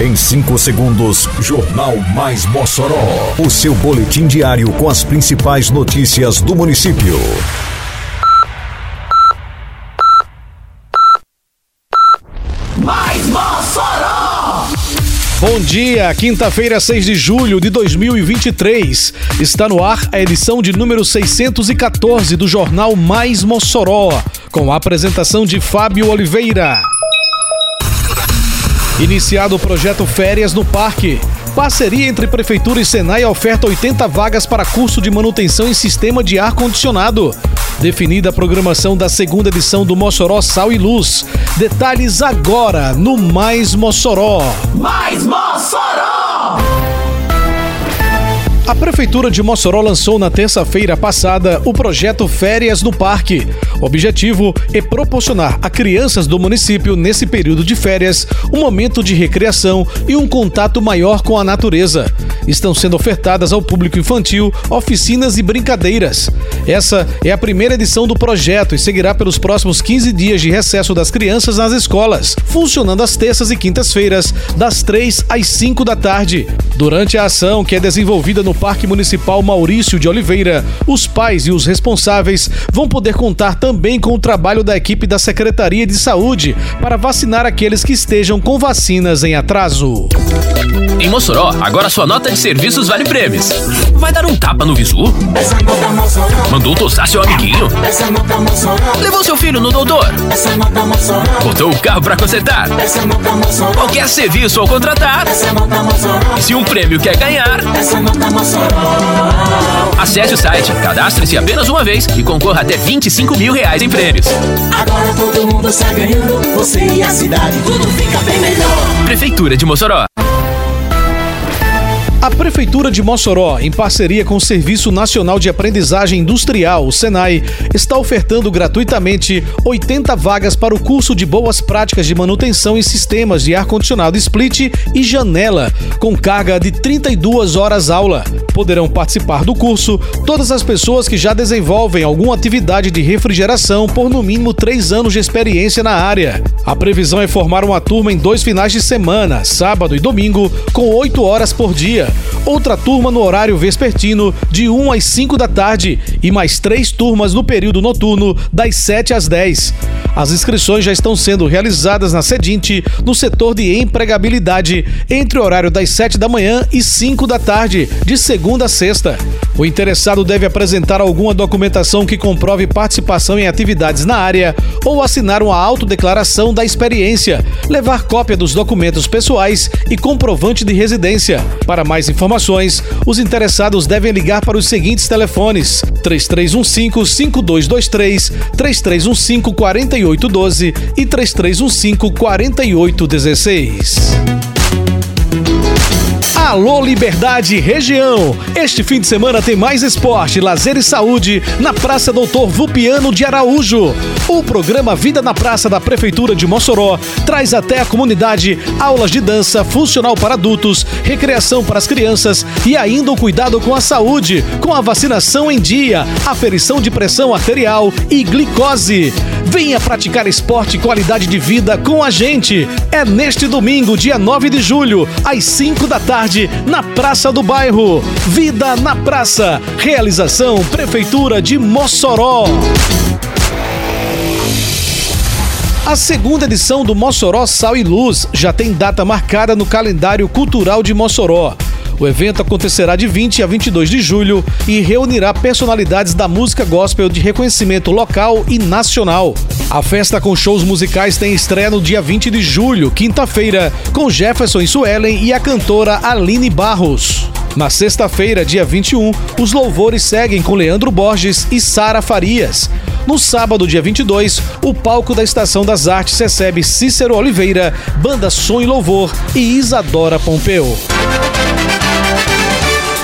Em 5 segundos, Jornal Mais Mossoró. O seu boletim diário com as principais notícias do município. Mais Mossoró! Bom dia, quinta-feira, 6 de julho de 2023. Está no ar a edição de número 614 do Jornal Mais Mossoró, com a apresentação de Fábio Oliveira. Iniciado o projeto Férias no Parque. Parceria entre Prefeitura e Senai oferta 80 vagas para curso de manutenção em sistema de ar-condicionado. Definida a programação da segunda edição do Mossoró Sal e Luz. Detalhes agora no Mais Mossoró. Mais Mossoró! A Prefeitura de Mossoró lançou na terça-feira passada o projeto Férias no Parque. O objetivo é proporcionar a crianças do município, nesse período de férias, um momento de recreação e um contato maior com a natureza. Estão sendo ofertadas ao público infantil oficinas e brincadeiras. Essa é a primeira edição do projeto e seguirá pelos próximos 15 dias de recesso das crianças nas escolas, funcionando às terças e quintas-feiras, das 3 às 5 da tarde. Durante a ação, que é desenvolvida no Parque Municipal Maurício de Oliveira, os pais e os responsáveis vão poder contar também com o trabalho da equipe da Secretaria de Saúde para vacinar aqueles que estejam com vacinas em atraso. Em Mossoró, agora sua nota de serviços vale prêmios. Vai dar um tapa no visu? Mandou tosar seu amiguinho? Levou seu filho no doutor? Botou o carro pra consertar? Qualquer serviço ao contratar? E se um prêmio quer ganhar? Acesse o site, cadastre-se apenas uma vez e concorra até 25 mil reais em prêmios. Agora todo mundo está ganhando, você e a cidade, tudo fica bem melhor. Prefeitura de Mossoró. A Prefeitura de Mossoró, em parceria com o Serviço Nacional de Aprendizagem Industrial, o SENAI, está ofertando gratuitamente 80 vagas para o curso de Boas Práticas de Manutenção em Sistemas de Ar-Condicionado Split e Janela, com carga de 32 horas aula. Poderão participar do curso todas as pessoas que já desenvolvem alguma atividade de refrigeração por no mínimo 3 anos de experiência na área. A previsão é formar uma turma em dois finais de semana, sábado e domingo, com 8 horas por dia. Outra turma no horário vespertino, de 1 às 5 da tarde, e mais três turmas no período noturno, das 7 às 10. As inscrições já estão sendo realizadas na Sedinte, no setor de empregabilidade, entre o horário das 7 da manhã e 5 da tarde, de segunda a sexta. O interessado deve apresentar alguma documentação que comprove participação em atividades na área ou assinar uma autodeclaração da experiência, levar cópia dos documentos pessoais e comprovante de residência. Para mais informações, os interessados devem ligar para os seguintes telefones: 3315-5223, 3315-4812 e 3315-4816. Alô Liberdade Região! Este fim de semana tem mais esporte, lazer e saúde na Praça Doutor Vupiano de Araújo. O programa Vida na Praça da Prefeitura de Mossoró traz até a comunidade aulas de dança funcional para adultos, recreação para as crianças e ainda o cuidado com a saúde, com a vacinação em dia, aferição de pressão arterial e glicose. Venha praticar esporte e qualidade de vida com a gente. É neste domingo, dia 9 de julho, às 5 da tarde, na Praça do Bairro. Vida na Praça. Realização Prefeitura de Mossoró. A segunda edição do Mossoró Sal e Luz já tem data marcada no calendário cultural de Mossoró. O evento acontecerá de 20 a 22 de julho e reunirá personalidades da música gospel de reconhecimento local e nacional. A festa com shows musicais tem estreia no dia 20 de julho, quinta-feira, com Jefferson Suelen e a cantora Aline Barros. Na sexta-feira, dia 21, os louvores seguem com Leandro Borges e Sara Farias. No sábado, dia 22, o palco da Estação das Artes recebe Cícero Oliveira, Banda Som e Louvor e Isadora Pompeu.